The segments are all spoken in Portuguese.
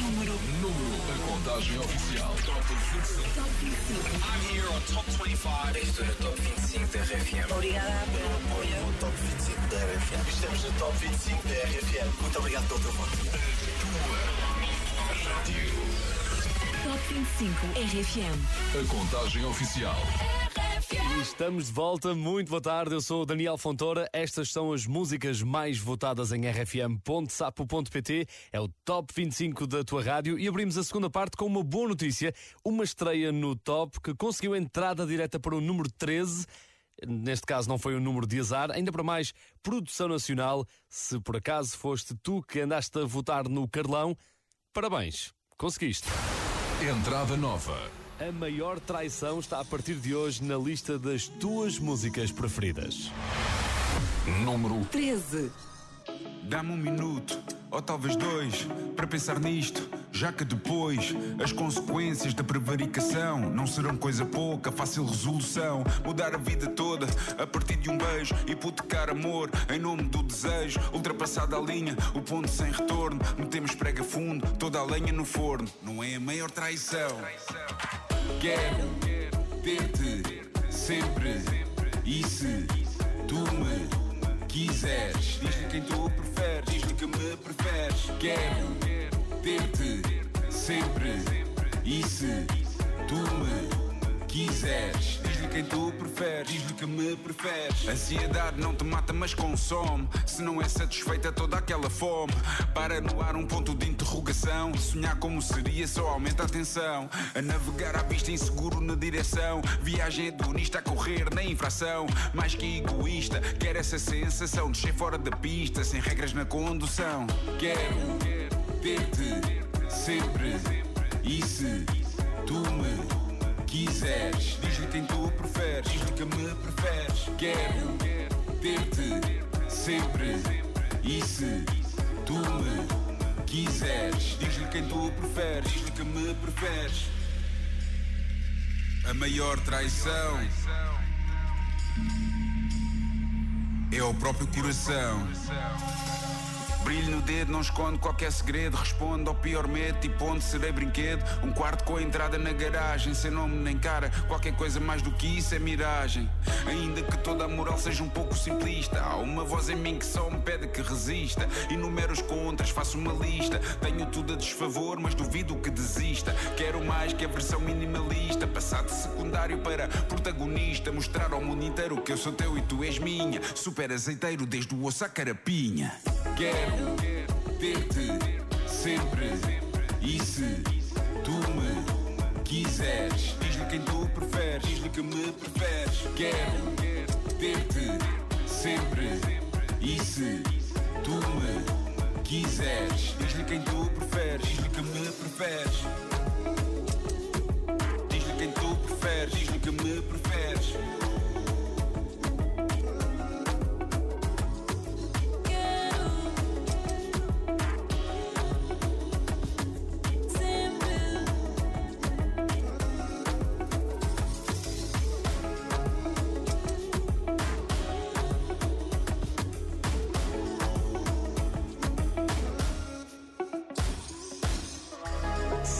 Número, número. A contagem oficial. Top 25. Top 25. I'm here on Top 25. Estou no Top 25 da RFM. Obrigada Top 25 da RFM. Estamos no Top 25 da RFM. Muito obrigado. Top 25 RFM. A contagem oficial. Estamos de volta, muito boa tarde. Eu sou o Daniel Fontoura. Estas são as músicas mais votadas em rfm.sapo.pt. É o Top 25 da tua rádio. E abrimos a segunda parte com uma boa notícia: uma estreia no Top que conseguiu entrada direta para o número 13. Neste caso não foi um número de azar, ainda para mais produção nacional. Se por acaso foste tu que andaste a votar no Carlão, parabéns, conseguiste. Entrada nova. A maior traição está a partir de hoje na lista das tuas músicas preferidas. Número 13. Dá-me um minuto, ou talvez dois, para pensar nisto. Já que depois as consequências da prevaricação não serão coisa pouca, fácil resolução. Mudar a vida toda a partir de um beijo, hipotecar amor em nome do desejo. Ultrapassada a linha, o ponto sem retorno. Metemos prega fundo, toda a lenha no forno. Não é a maior traição. Quero ter-te sempre. E se tu me quiseres, diz-lhe quem tu preferes, diz-lhe que me preferes. Quero ter-te sempre. E se tu me quiseres, diz-lhe quem tu preferes, diz-lhe que me preferes. Ansiedade não te mata, mas consome. Se não é satisfeita toda aquela fome, para no ar um ponto de interrogação. Sonhar como seria só aumenta a tensão. A navegar à vista inseguro na direção. Viagem hedonista a correr na infração. Mais que egoísta, quer essa sensação de ser fora da pista, sem regras na condução. Quero ter-te sempre. E se tu me quiseres, diz-lhe quem tu preferes, diz-lhe que me preferes. Quero ter-te sempre. E se tu me quiseres, diz-lhe quem tu preferes, diz-lhe que me preferes. A maior traição é o próprio coração. Brilho no dedo, não esconde qualquer segredo. Responde ao pior medo, tipo onde serei brinquedo. Um quarto com a entrada na garagem, sem nome nem cara. Qualquer coisa mais do que isso é miragem. Ainda que toda a moral seja um pouco simplista, há uma voz em mim que só me pede que resista. Enumero os contras, faço uma lista. Tenho tudo a desfavor, mas duvido que desista. Quero mais que a versão minimalista. Passar de secundário para protagonista. Mostrar ao mundo inteiro que eu sou teu e tu és minha. Super azeiteiro desde o osso à carapinha. Quero ter-te sempre. E se tu me quiseres, diz-lhe quem tu preferes, diz-lhe que me preferes. Quero ter-te sempre. E se tu me quiseres, diz-lhe quem tu preferes, diz-lhe que me preferes. Diz-lhe quem tu preferes, diz-lhe que me preferes.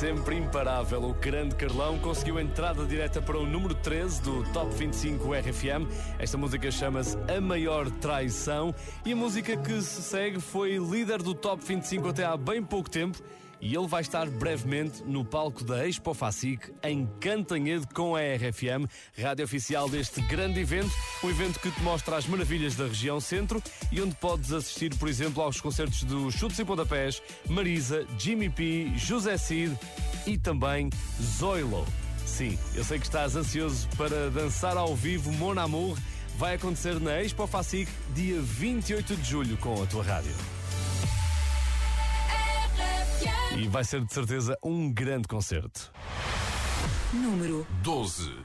Sempre imparável, o grande Carlão conseguiu entrada direta para o número 13 do Top 25 RFM. Esta música chama-se A Maior Traição e a música que se segue foi líder do Top 25 até há bem pouco tempo e ele vai estar brevemente no palco da Expo Facic em Cantanhede com a RFM, rádio oficial deste grande evento, um evento que te mostra as maravilhas da região centro e onde podes assistir, por exemplo, aos concertos dos Chutes e Pontapés, Marisa, Jimmy P, José Cid e também Zoilo. Sim, eu sei que estás ansioso para dançar ao vivo Mon Amour. Vai acontecer na Expo Facic, dia 28 de julho, com a tua rádio. E vai ser de certeza um grande concerto. Número 12.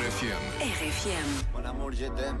RFM. RFM. Amour, je t'aime.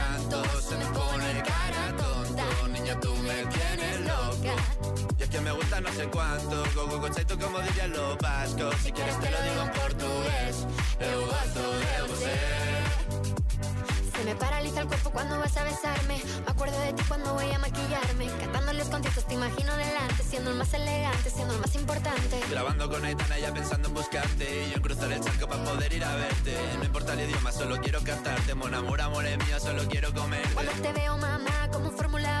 no sé cuánto, go go go como dirían los vascos, si quieres te lo digo en portugués, eu gosto de você. Se me paraliza el cuerpo cuando vas a besarme. Me acuerdo de ti cuando voy a maquillarme. Cantando los conciertos te imagino delante. Siendo el más elegante, siendo el más importante. Grabando con Aitana ya pensando en buscarte. Y yo en cruzar el charco para poder ir a verte. No importa el idioma, solo quiero cantarte. Mon amor, amor es mío, solo quiero comer. Cuando te veo, mamá, como Fórmula One.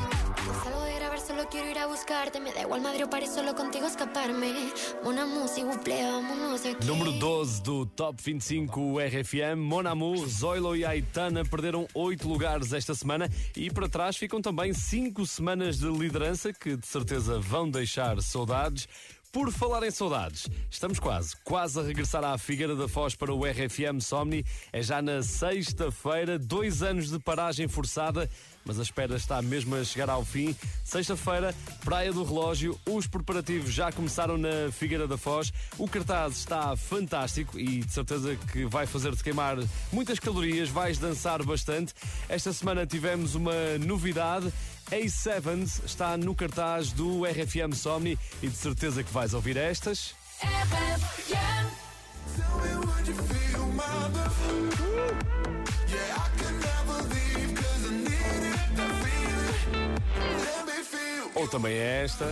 salgo de grabar, solo quiero ir a buscarte. Me da igual Madrid o París, solo contigo escaparme. Una música, buple, vámonos de aquí. Número 12 do Top 25 RFM, Mon Amour, Zoilo e Aitana perderam 8 lugares esta semana e para trás ficam também 5 semanas de liderança que de certeza vão deixar saudades. Por falar em saudades, estamos quase, quase a regressar à Figueira da Foz para o RFM Somni. É já na sexta-feira, dois anos de paragem forçada, mas a espera está mesmo a chegar ao fim. Sexta-feira, Praia do Relógio, os preparativos já começaram na Figueira da Foz. O cartaz está fantástico e de certeza que vai fazer-te queimar muitas calorias, vais dançar bastante. Esta semana tivemos uma novidade. A7 está no cartaz do RFM Somni e de certeza que vais ouvir estas. Ou também é esta.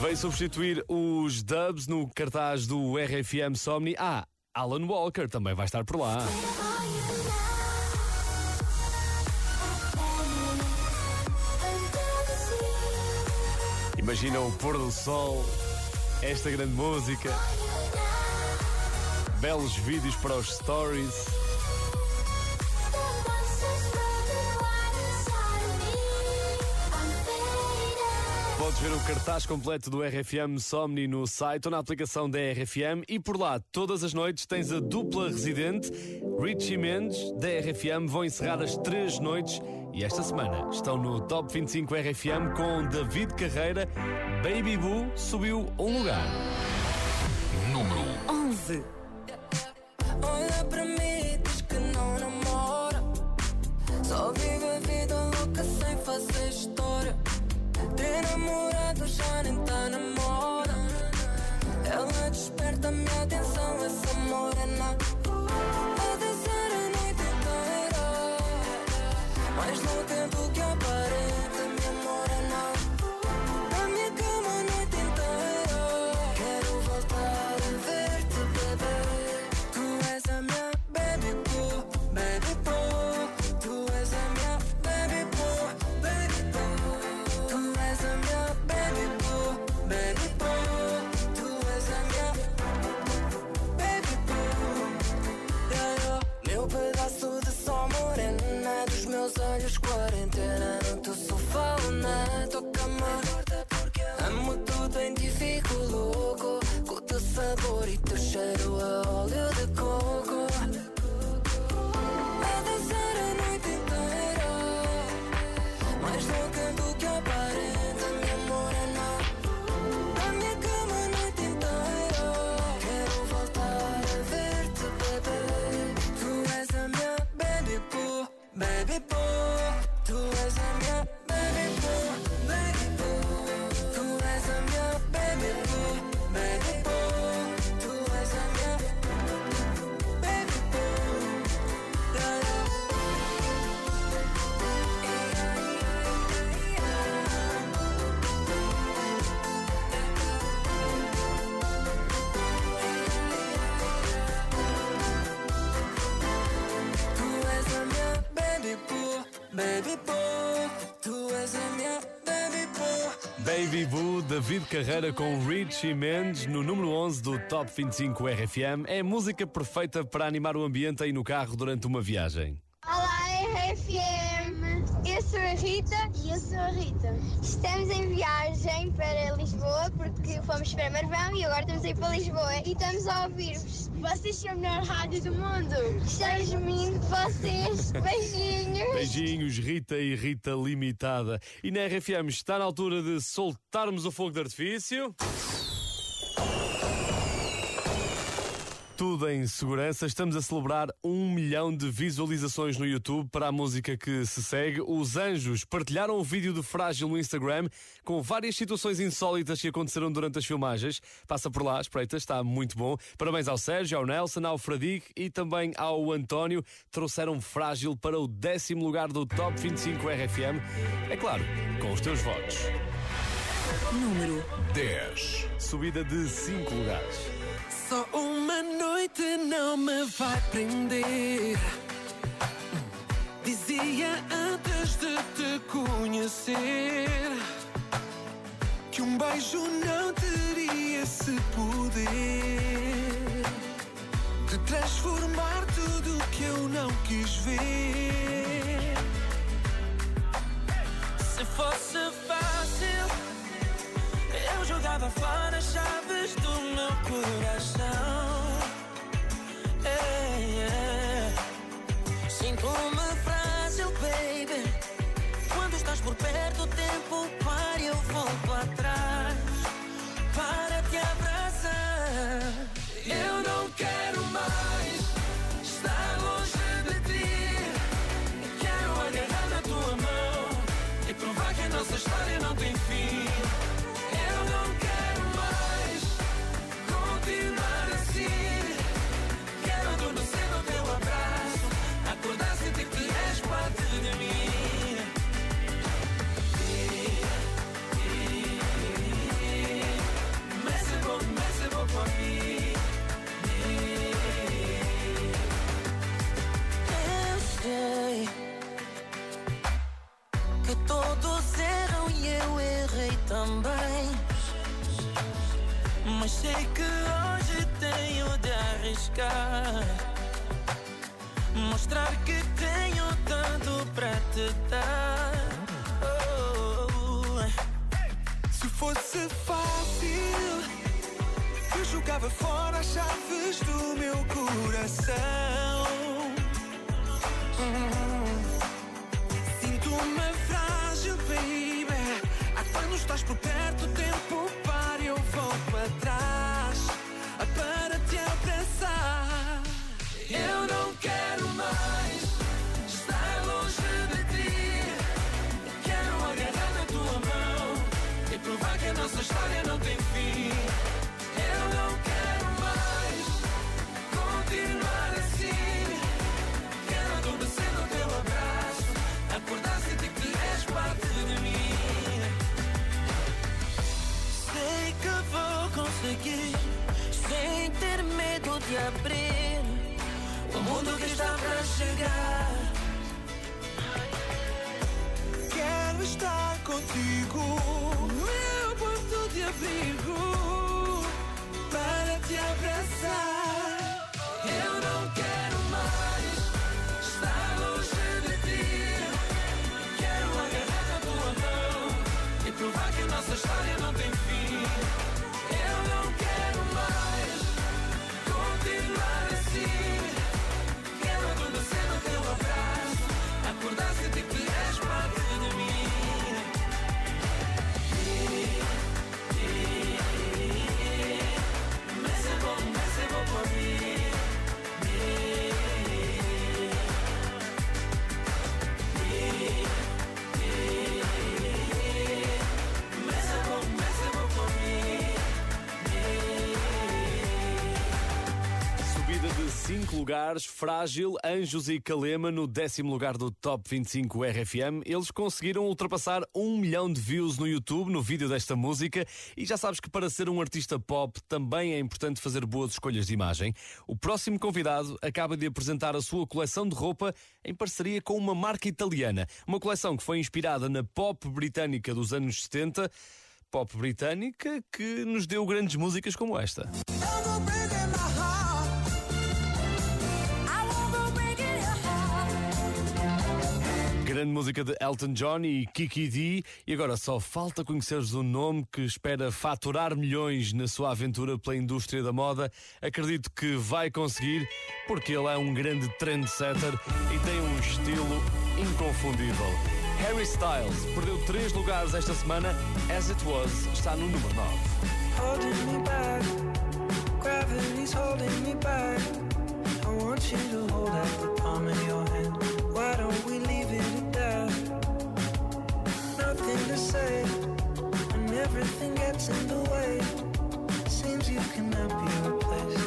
Veio substituir os dubs no cartaz do RFM Somni. Ah, Alan Walker também vai estar por lá. Imagina o pôr do sol, esta grande música, belos vídeos para os stories. Podes ver o cartaz completo do RFM Somni no site ou na aplicação da RFM e por lá, todas as noites, tens a dupla residente, Richie Mendes, da RFM, vão encerrar as três noites e esta semana estão no Top 25 RFM com David Carreira. Baby Boo subiu um lugar. Número 11. Olha pra mim, diz que não namora. Só vive a vida louca sem fazer história. Ter namorado já nem tá na moda. Ela desperta minha atenção, essa morena. Quarentena no David Carreira com Richie Mendes no número 11 do Top 25 RFM. É a música perfeita para animar o ambiente aí no carro durante uma viagem. Olá, RFM! Eu sou a Rita e eu sou a Rita. Estamos em viagem para Lisboa porque fomos para Marvão e agora estamos a ir para Lisboa e estamos a ouvir-vos. Vocês são a melhor rádio do mundo! Estamos muito de vocês! Beijinhos! Beijinhos, Rita e Rita Limitada. E na RFM está na altura de soltarmos o fogo de artifício. Tudo em segurança. Estamos a celebrar um milhão de visualizações no YouTube para a música que se segue. Os Anjos partilharam um vídeo de Frágil no Instagram com várias situações insólitas que aconteceram durante as filmagens. Passa por lá, espreita, está muito bom. Parabéns ao Sérgio, ao Nelson, ao Fradique e também ao António. Trouxeram Frágil para o décimo lugar do Top 25 RFM. É claro, com os teus votos. Número 10. Subida de 5 lugares. Só uma noite não me vai prender. Dizia antes de te conhecer que um beijo não teria esse poder de transformar tudo que eu não quis ver. Se fosse jogava fora as chaves do meu coração. Ei, ei. Sinto-me frágil, baby. Quando estás por perto, o tempo para eu volto atrás para te abraçar. Também. Mas sei que hoje tenho de arriscar. Mostrar que tenho tanto para te dar. Oh. Se fosse fácil, eu jogava fora as chaves do meu coração. Por perto, o tempo para eu volto atrás ah, para te abraçar. Eu não quero mais estar longe de ti. Quero agarrar na tua mão e provar que a nossa história não tem fim. seguir sem ter medo de abrir o mundo que está para chegar. Quero estar contigo, meu porto de abrigo para te abraçar. Eu não quero mais estar longe de ti. Quero agarrar a tua mão e provar que nossa história não tem acordar, sentir tipo que és parte de mim. Mas é bom, mas é bom para mim. Lugares, Frágil, Anjos e Calema no décimo lugar do Top 25 RFM. Eles conseguiram ultrapassar um milhão de views no YouTube no vídeo desta música e já sabes que para ser um artista pop também é importante fazer boas escolhas de imagem. O próximo convidado acaba de apresentar a sua coleção de roupa em parceria com uma marca italiana. Uma coleção que foi inspirada na pop britânica dos anos 70 pop britânica que nos deu grandes músicas como esta. Grande música de Elton John e Kiki D. E agora só falta conheceres um nome que espera faturar milhões na sua aventura pela indústria da moda. Acredito que vai conseguir, porque ele é um grande trendsetter e tem um estilo inconfundível. Harry Styles perdeu três lugares esta semana. As It Was está no número 9. Holding me back, gravity's holding me back. I want you to hold out the palm of your hand. Why don't we leave it? Nothing to say, and everything gets in the way. Seems you cannot be replaced,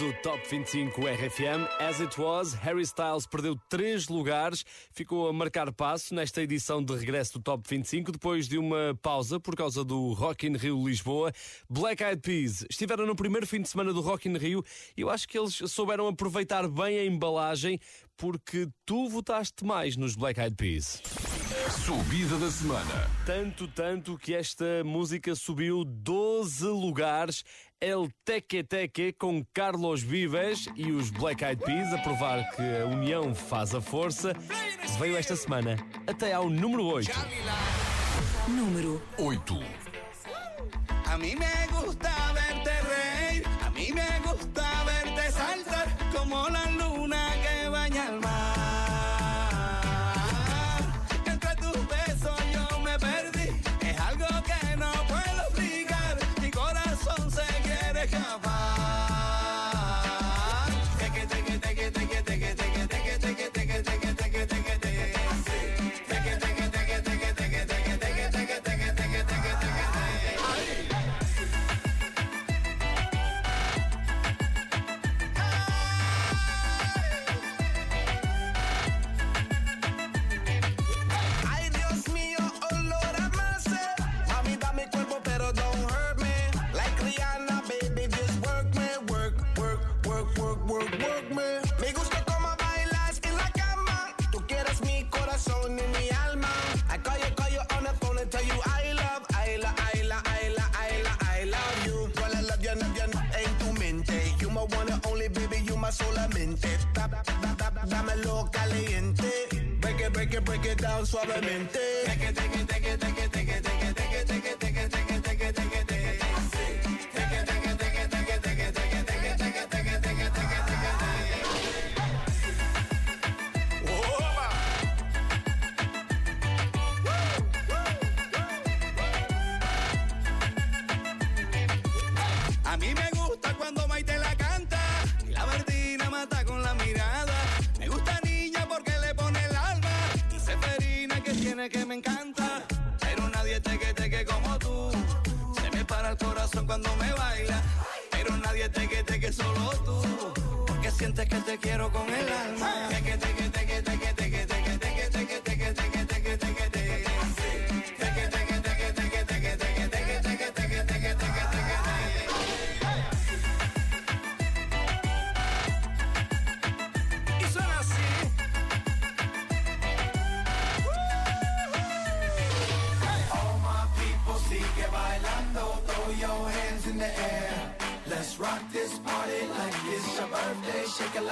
do Top 25 RFM. As It Was, Harry Styles perdeu três lugares, ficou a marcar passo nesta edição de regresso do Top 25, depois de uma pausa por causa do Rock in Rio Lisboa. Black Eyed Peas estiveram no primeiro fim de semana do Rock in Rio e eu acho que eles souberam aproveitar bem a embalagem porque tu votaste mais nos Black Eyed Peas. Subida da semana. Tanto, tanto que esta música subiu 12 lugares. El Teque Teque com Carlos Vives e os Black Eyed Peas a provar que a união faz a força. Veio esta semana até ao número 8. Número 8. A mim me gusta verte reír, a mim me gusta verte saltar como la luna Break it, break it, down suavemente.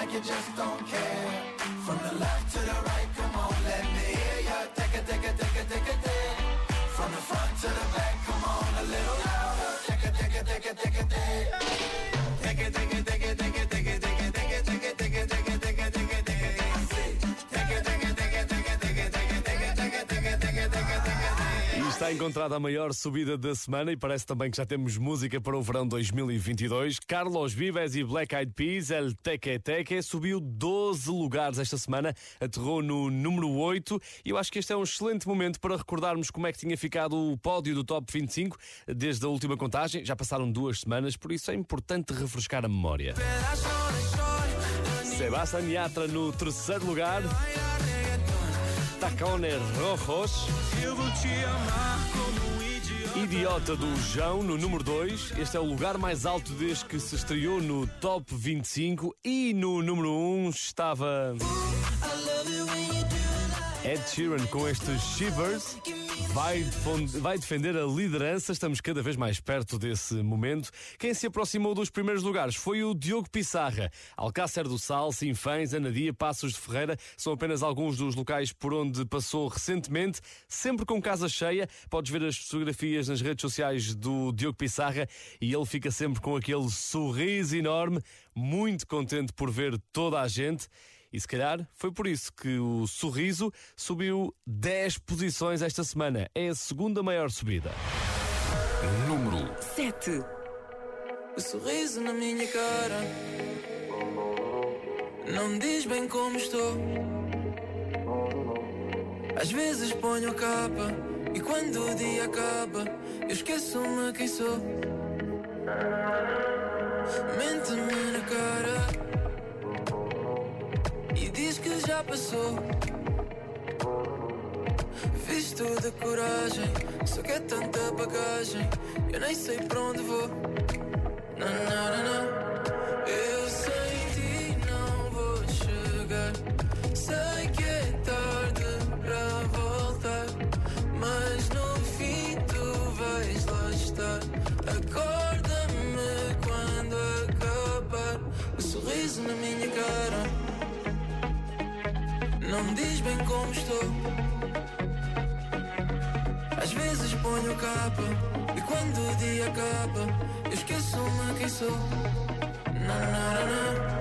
Like you just don't care. From the left está encontrada a maior subida da semana e parece também que já temos música para o verão 2022. Carlos Vives e Black Eyed Peas, El Teque Teque, subiu 12 lugares esta semana, aterrou no número 8 e eu acho que este é um excelente momento para recordarmos como é que tinha ficado o pódio do Top 25 desde a última contagem. Já passaram duas semanas, por isso é importante refrescar a memória. Sebastián Yatra no terceiro lugar. Tacones Rojos. Idiota do João no número 2. Este é o lugar mais alto desde que se estreou no Top 25. E no número 1 um estava. Ed Sheeran com estes Shivers. Vai, vai defender a liderança, estamos cada vez mais perto desse momento. Quem se aproximou dos primeiros lugares foi o Diogo Pissarra. Alcácer do Sal, Sinfãs, Anadia, Passos de Ferreira são apenas alguns dos locais por onde passou recentemente, sempre com casa cheia. Podes ver as fotografias nas redes sociais do Diogo Pissarra e ele fica sempre com aquele sorriso enorme, muito contente por ver toda a gente. E se calhar foi por isso que o sorriso subiu 10 posições esta semana. É a segunda maior subida. Número 7. O sorriso na minha cara não me diz bem como estou. Às vezes ponho a capa e quando o dia acaba, eu esqueço-me quem sou. Mente-me na cara e diz que já passou. Visto de coragem, só que é tanta bagagem, eu nem sei para onde vou. Não, não, não, não. Não me diz bem como estou. Às vezes ponho capa e quando o dia acaba, eu esqueço-me quem sou. Não, não, não, não.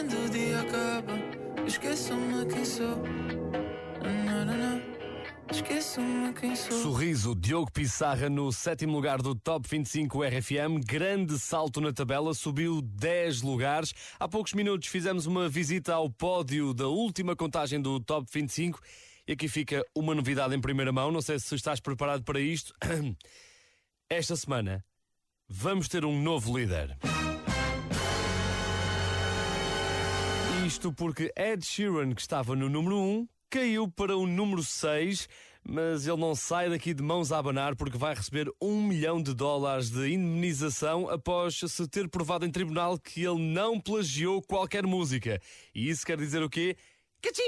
Quando o dia acaba. Esqueço-me quem sou. Sorriso, Diogo Pissarra no sétimo lugar do Top 25 RFM. Grande salto na tabela, subiu 10 lugares. Há poucos minutos fizemos uma visita ao pódio da última contagem do Top 25. E aqui fica uma novidade em primeira mão. Não sei se estás preparado para isto. Esta semana vamos ter um novo líder. Isto porque Ed Sheeran, que estava no número 1, caiu para o número 6, mas ele não sai daqui de mãos a abanar porque vai receber um milhão de dólares de indemnização após se ter provado em tribunal que ele não plagiou qualquer música. E isso quer dizer o quê? Cachim!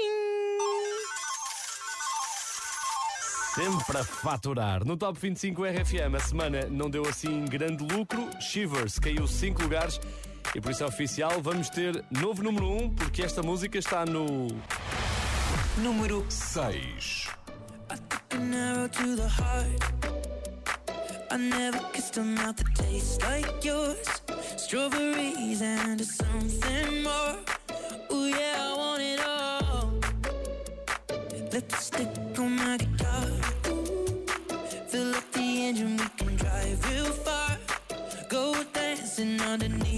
Sempre a faturar. No Top 25 RFM, a semana não deu assim grande lucro. Shivers caiu 5 lugares e por isso é oficial. Vamos ter novo número 1, um, porque esta música está no. Número 6. an arrow to the heart. I never kissed a mouth that tastes like yours. Strawberries and something more. Ooh, yeah, I want it all. Lipstick on my guitar. Fill up the engine, we can drive real far. Go dancing underneath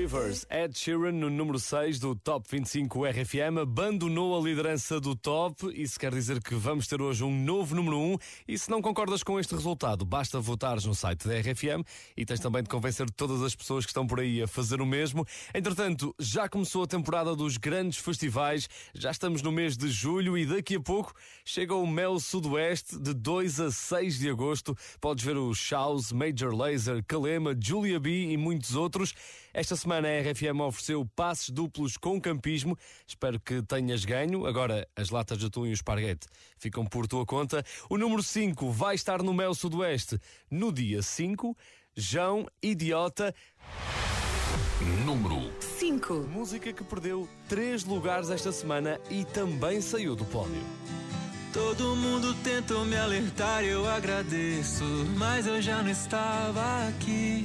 Shivers, Ed Sheeran no número 6 do Top 25 RFM abandonou a liderança do top. Isso quer dizer que vamos ter hoje um novo número 1. E se não concordas com este resultado, basta votares no site da RFM e tens também de convencer todas as pessoas que estão por aí a fazer o mesmo. Entretanto, já começou a temporada dos grandes festivais, já estamos no mês de julho e daqui a pouco chega o Mel Sudoeste de 2 a 6 de agosto. Podes ver o Shouse, Major Laser, Kalema, Julia B e muitos outros. Esta semana a RFM ofereceu passes duplos com campismo. Espero que tenhas ganho. Agora, as latas de atum e o esparguete ficam por tua conta. O número 5 vai estar no Mel Sudoeste no dia 5. João Idiota. Número 5. Música que perdeu 3 lugares esta semana e também saiu do pódio. Todo mundo tentou me alertar, eu agradeço, mas eu já não estava aqui.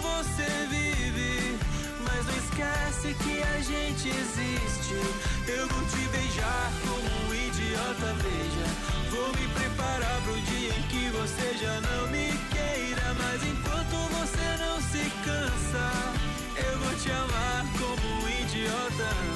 você vive. Mas não esquece que a gente existe. Eu vou te beijar como um idiota, veja. Vou me preparar pro dia em que você já não me queira. Mas enquanto você não se cansa, eu vou te amar como um idiota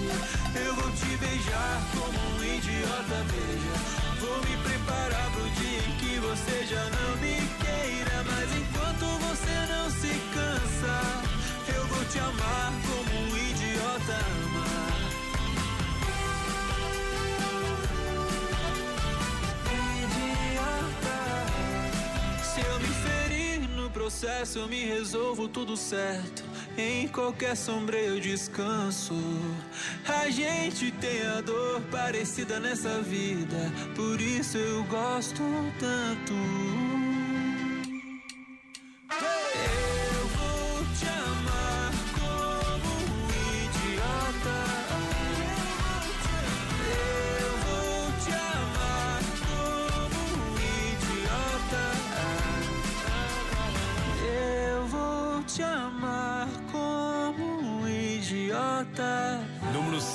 Existe. Eu vou te beijar como um idiota, veja. Vou me preparar pro dia em que você já não me queira. Mas enquanto você não se cansa, eu vou te amar como um idiota ama. Se eu me ferir no processo, eu me resolvo tudo certo. Em qualquer sombra eu descanso. A gente tem a dor parecida nessa vida, por isso eu gosto tanto.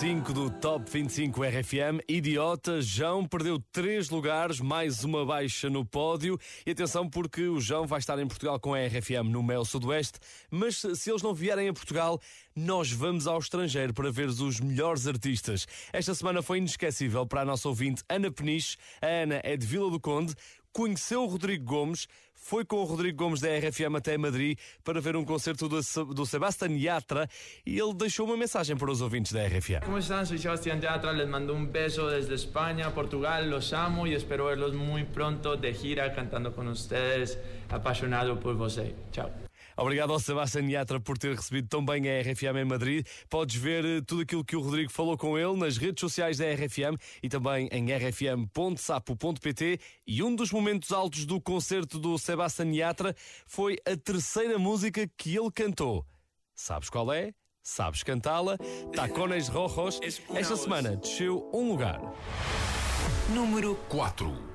5 do Top 25 RFM, Idiota. João perdeu 3 lugares, mais uma baixa no pódio. E atenção, porque o João vai estar em Portugal com a RFM no Mel Sudoeste. Mas se eles não vierem a Portugal, nós vamos ao estrangeiro para ver os melhores artistas. Esta semana foi inesquecível para a nossa ouvinte Ana Peniche. A Ana é de Vila do Conde. Conheceu o Rodrigo Gomes, foi com o Rodrigo Gomes da RFM até Madrid para ver um concerto do, do Sebastián Yatra e ele deixou uma mensagem para os ouvintes da RFM. ¿Cómo están? Soy Sebastián Yatra, les mando un beso desde España, Portugal, los amo y espero verlos muy pronto de gira cantando con ustedes, apasionado por você. Chao. Obrigado ao Sebastián Yatra por ter recebido tão bem a RFM em Madrid. Podes ver eh, tudo aquilo que o Rodrigo falou com ele nas redes sociais da RFM e também em rfm.sapo.pt. E um dos momentos altos do concerto do Sebastián Yatra foi a terceira música que ele cantou. Sabes qual é? Sabes cantá-la? Tacones Rojos. Esta semana desceu um lugar. Número 4.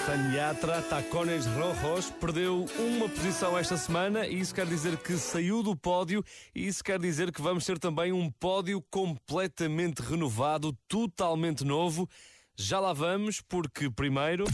Sebastián Yatra, Tacones Rojos, perdeu uma posição esta semana e isso quer dizer que saiu do pódio e isso quer dizer que vamos ter também um pódio completamente renovado, totalmente novo. Já lá vamos, porque primeiro.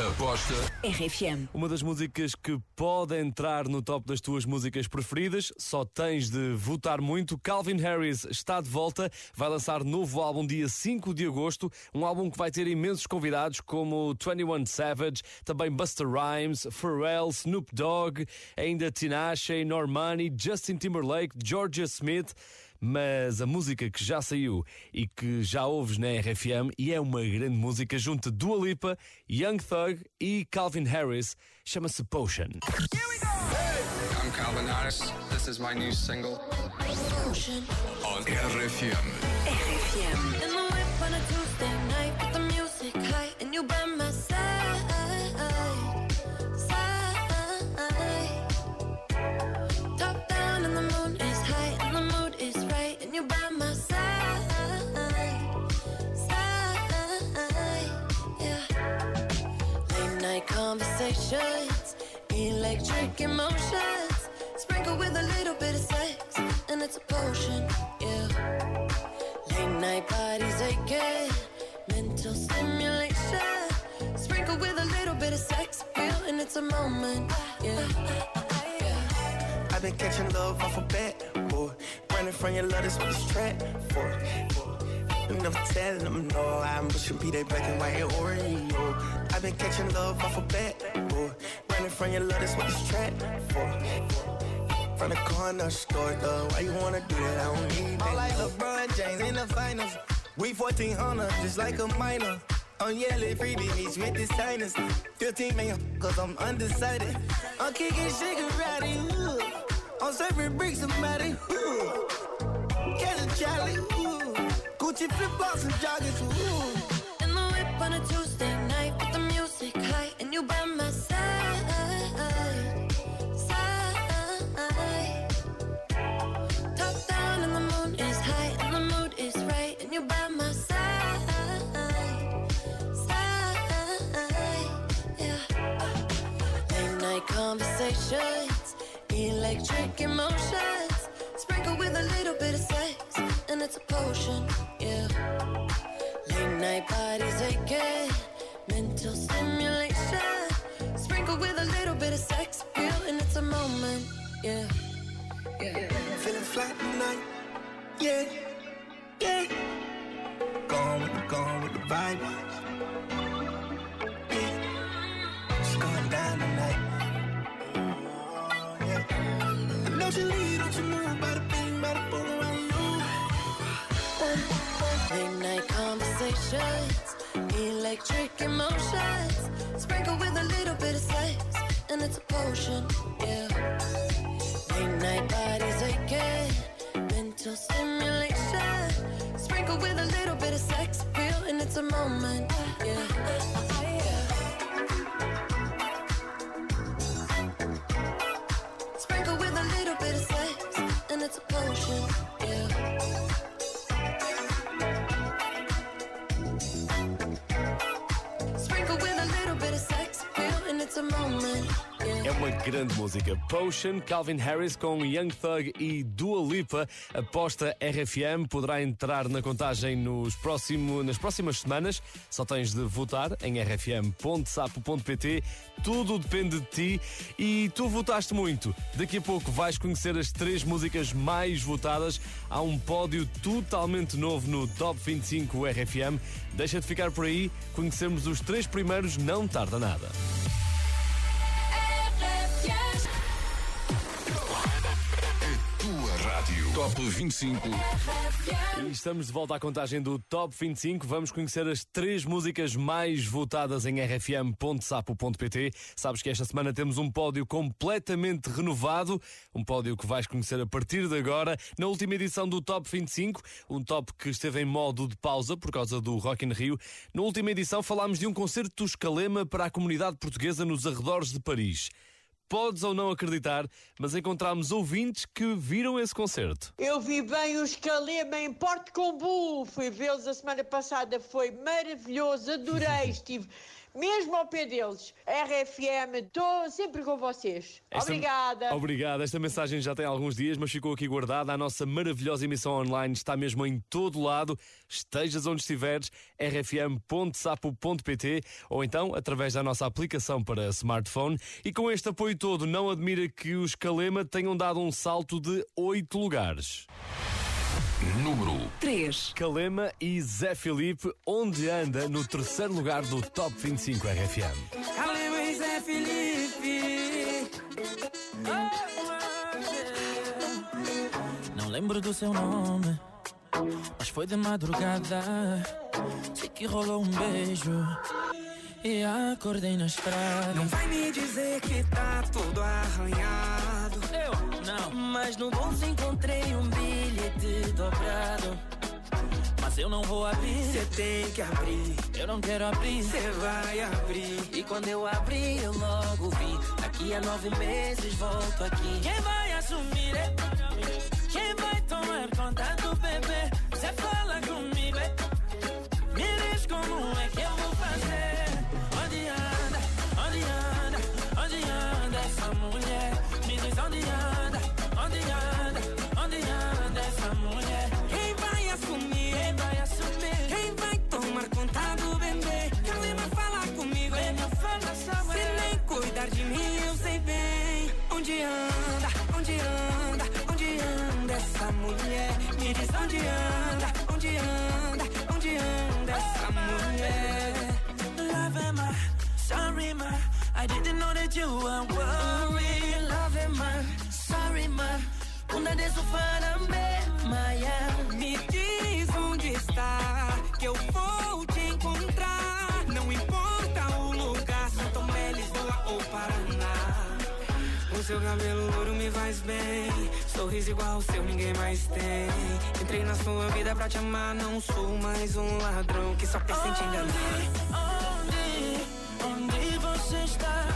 Aposta RFM. Uma das músicas que pode entrar no top das tuas músicas preferidas, só tens de votar muito. Calvin Harris está de volta, vai lançar novo álbum dia 5 de agosto, um álbum que vai ter imensos convidados como 21 Savage, também Buster Rhymes, Pharrell, Snoop Dogg, ainda Tinashe, Normani, Justin Timberlake, Georgia Smith. Mas a música que já saiu e que já ouves na RFM e é uma grande música junto de Dua Lipa, Young Thug e Calvin Harris, chama-se Potion. I'm Calvin Harris. This is my new single. on RFM. In conversations, electric emotions, sprinkle with a little bit of sex and it's a potion. Yeah. Late night bodies aching, mental stimulation. Sprinkle with a little bit of sex appeal, and it's a moment. Yeah. I've been catching love off a bat, boy. Running from your love, that's what this track for. Never telling them no, I'm pushing be that black and white Oreo. I've been catching love off a bat, boy. Running from your love, that's what this track for. From the corner store, though, why you wanna do that? I don't need that. I'm like LeBron James in the finals. We 1400, just like a minor. I'm yelling freebie meets with this tinus. 15 million, cause I'm undecided. I'm kicking Shigarati, ooh. I'm serving bricks, somebody, ooh. Catching Charlie, ooh. Gucci flip-flops and joggers, ooh. In the whip on a Tuesday night with the music high and you by my side, side. Top down and the moon is high and the mood is right and you by my side, side. Yeah. Late night conversations, electric emotions, sprinkle with a little bit of sex and it's a potion, yeah. Late night bodies aching, mental stimulation, sprinkle with a little bit of sex appeal, and it's a moment, yeah. Yeah. Feeling flat tonight, yeah, yeah. Gone with the, gone with the vibe. Yeah. It's going down tonight. Yeah. Don't you leave, don't you move, bada bing, bada boom, around you. Late night conversations, electric emotions, sprinkle with a little bit of sex, and it's a potion, yeah. Late night bodies aching, mental stimulation, sprinkle with a little bit of sex appeal, and it's a moment, yeah. Grande música. Potion, Calvin Harris com Young Thug e Dua Lipa. Aposta RFM poderá entrar na contagem nos próximo, nas próximas semanas. Só tens de votar em rfm.sapo.pt. Tudo depende de ti e tu votaste muito. Daqui a pouco vais conhecer as três músicas mais votadas. Há um pódio totalmente novo no Top 25 RFM. Deixa de ficar por aí, conhecermos os três primeiros não tarda nada. Rádio. Top 25. E estamos de volta à contagem do Top 25. Vamos conhecer as três músicas mais votadas em rfm.sapo.pt. Sabes que esta semana temos um pódio completamente renovado, um pódio que vais conhecer a partir de agora. Na última edição do Top 25, um top que esteve em modo de pausa por causa do Rock in Rio. Na última edição falámos de um concerto do Escalema para a comunidade portuguesa nos arredores de Paris. Podes ou não acreditar, mas encontramos ouvintes que viram esse concerto. Eu vi bem os Calema em Porto Combu. Fui vê-los a semana passada, foi maravilhoso, adorei, estive mesmo ao pé deles. RFM, estou sempre com vocês. Esta- Obrigada. Obrigado. Esta mensagem já tem alguns dias, mas ficou aqui guardada. A nossa maravilhosa emissão online está mesmo em todo lado. Estejas onde estiveres, rfm.sapo.pt ou então através da nossa aplicação para smartphone. E com este apoio todo, não admira que os Calema tenham dado um salto de oito lugares. Número 3. Calema e Zé Felipe, onde anda no terceiro lugar do Top 25 RFM. Calema e Zé Felipe. Não lembro do seu nome, mas foi de madrugada. Sei que rolou um beijo e acordei na estrada. Não vai me dizer que tá tudo arranhado. Eu não, mas no bolso encontrei um bilhete dobrado. Mas eu não vou abrir. Cê tem que abrir. Eu não quero abrir. Cê vai abrir. E quando eu abri, eu logo vi. Daqui a nove meses volto aqui. Quem vai assumir? é? Quem vai tomar conta do bebê? Você fala comigo? é? Me diz como é que eu vou fazer? Onde anda? Onde anda? Onde anda essa mulher? Me diz onde anda? Anda? Onde anda? Onde anda essa mulher? Me diz onde anda? Onde anda? Onde anda essa mulher? Love am I, sorry ma, I didn't know that you were worried. Love am I, sorry ma, una de su Maya. Me diz onde está, que eu vou te encontrar. Seu cabelo louro me faz bem. Sorriso igual o seu, ninguém mais tem. Entrei na sua vida pra te amar. Não sou mais um ladrão que só pensa em te enganar. Onde, onde você está?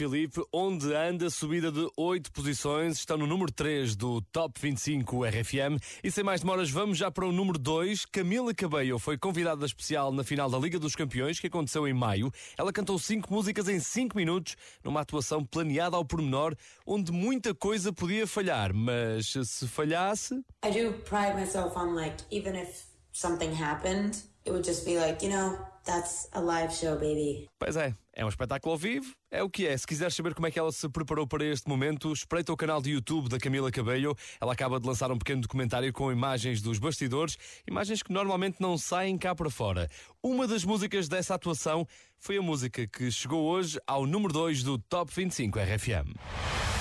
Zé Felipe, onde anda, subida de 8 posições, estão no número 3 do Top 25 RFM. E sem mais demoras, vamos já para o número 2. Camila Cabello foi convidada especial na final da Liga dos Campeões, que aconteceu em maio. Ela cantou 5 músicas em 5 minutos, numa atuação planeada ao pormenor, onde muita coisa podia falhar, mas se falhasse. I do pride myself on, like, even if something happened, it would just be like, you know, that's a live show, baby. Pois é, é um espetáculo ao vivo, é o que é. Se quiseres saber como é que ela se preparou para este momento, espreita o canal de YouTube da Camila Cabello. Ela acaba de lançar um pequeno documentário com imagens dos bastidores, imagens que normalmente não saem cá para fora. Uma das músicas dessa atuação foi a música que chegou hoje ao número 2 do Top 25 RFM.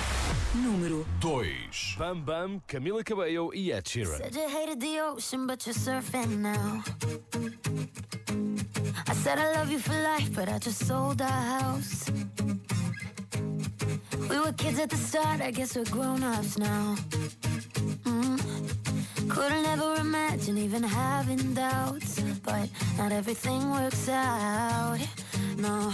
Número 2 Bam Bam, Camila Cabello e Ed Sheeran. Said you hated the ocean, but you're surfing now. I said I love you for life, but I just sold our house. We were kids at the start, I guess we're grown ups now. Mm. Couldn't ever imagine even having doubts, but not everything works out. No,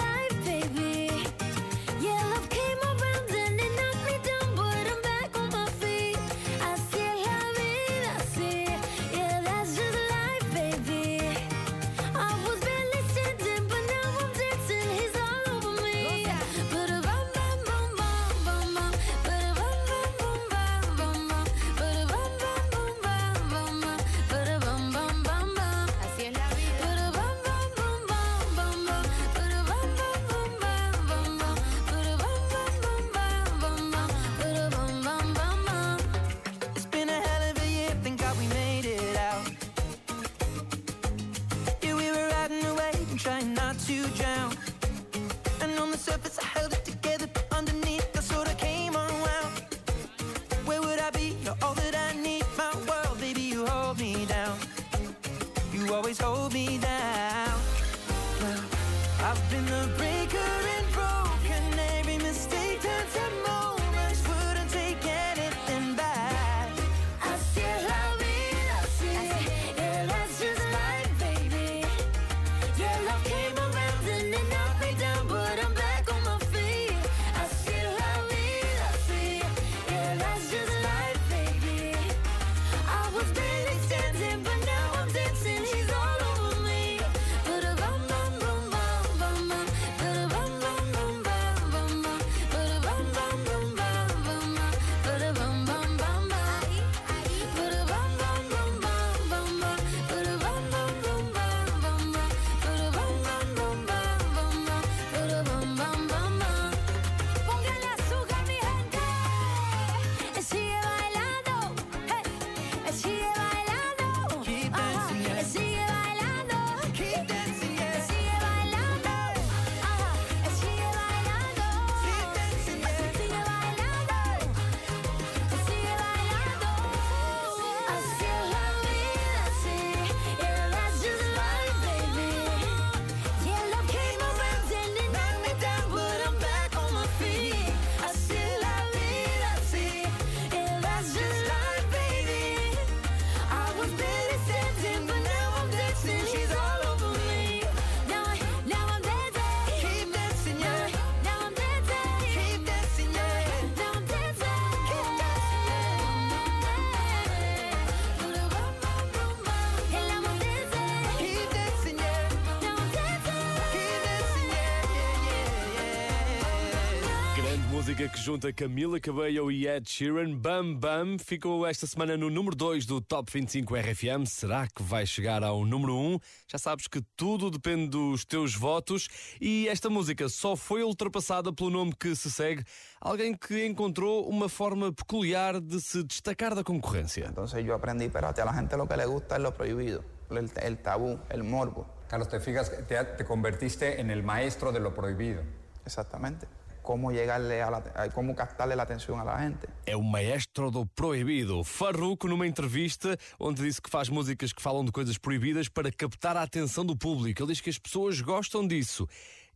música que junta Camila Cabello e Ed Sheeran, Bam Bam, ficou esta semana no número 2 do Top 25 RFM. Será que vai chegar ao número 1? Já sabes que tudo depende dos teus votos e esta música só foi ultrapassada pelo nome que se segue, alguém que encontrou uma forma peculiar de se destacar da concorrência. Entonces yo aprendí, pero a la gente lo que le gusta es lo prohibido, el, el tabú, el morbo. Carlos, te fijas, te, te convertiste en el maestro de lo prohibido. Exactamente. Cómo llegarle a la, a cómo captarle la atención a la gente. É o maestro do proibido. Farruko, numa entrevista, onde disse que faz músicas que falam de coisas proibidas para captar a atenção do público. Ele diz que as pessoas gostam disso.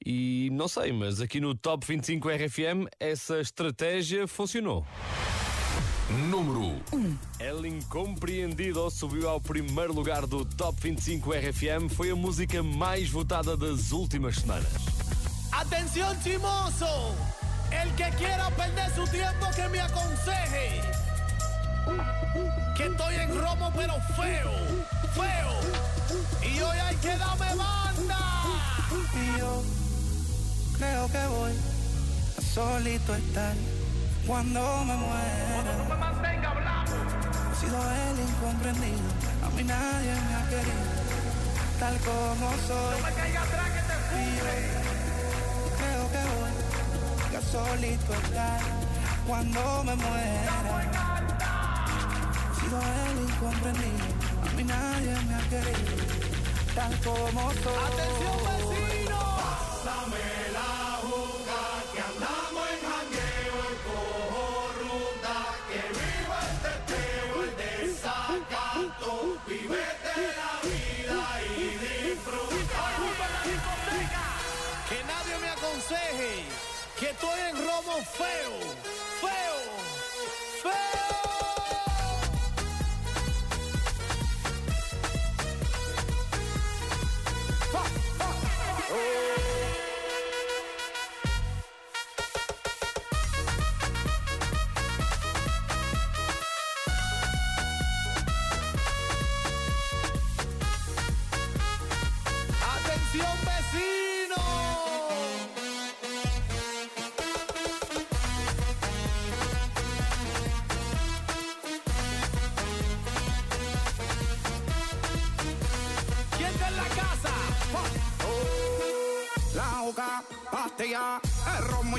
E não sei, mas aqui no Top 25 RFM essa estratégia funcionou. Número 1. El Incompreendido subiu ao primeiro lugar do Top 25 RFM. Foi a música mais votada das últimas semanas. Atención chimoso, el que quiera perder su tiempo que me aconseje. Que estoy en romo pero feo, feo. Y hoy hay que darme banda. Y yo creo que voy a solito estar cuando me muera. He sido el incomprendido, a mí nadie me ha querido, tal como soy. Y yo creo que voy a solito estar cuando me muera. He sido el incomprendido, a mí nadie me ha querido, tal como soy. Atención en romo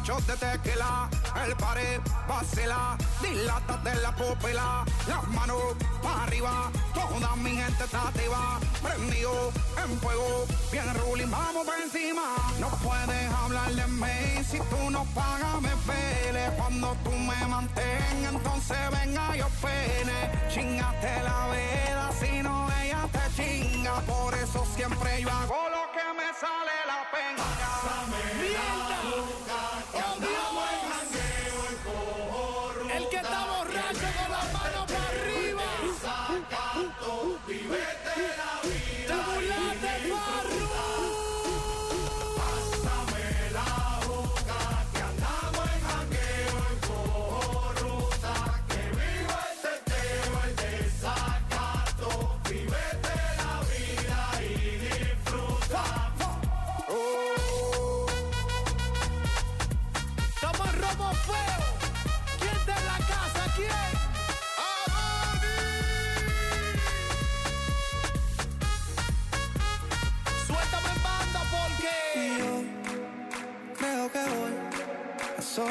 muchos de tequila, el pared, vacila, dilata de la pupila, las manos para arriba, toda mi gente está activa, prendido en fuego, bien ruling, vamos por encima, no puedes hablar de mí, si tú no pagas me pele, cuando tú me mantengas, entonces venga yo pene, chingate la veda, si no ella te chinga, por eso siempre yo hago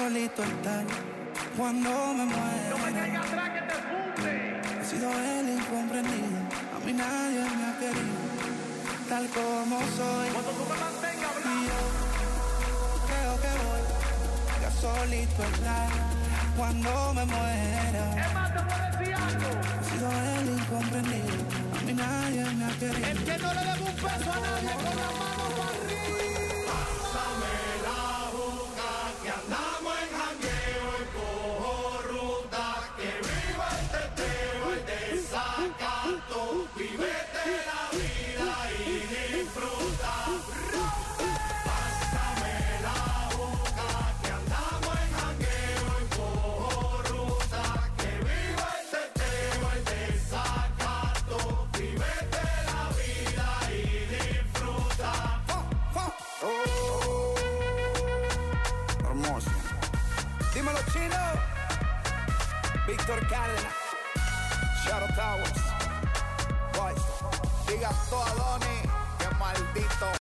solito estar cuando me muera. No me caigas atrás que te funde. He sido el incomprendido, a mí nadie me ha querido, tal como soy. Cuando tú me mantengas Y yo creo que voy a solito estar cuando me muera. Es más, te voy a decir algo. He sido el incomprendido, a mí nadie me ha querido. El que no le debe un peso a nadie con la mano para arriba. Pásame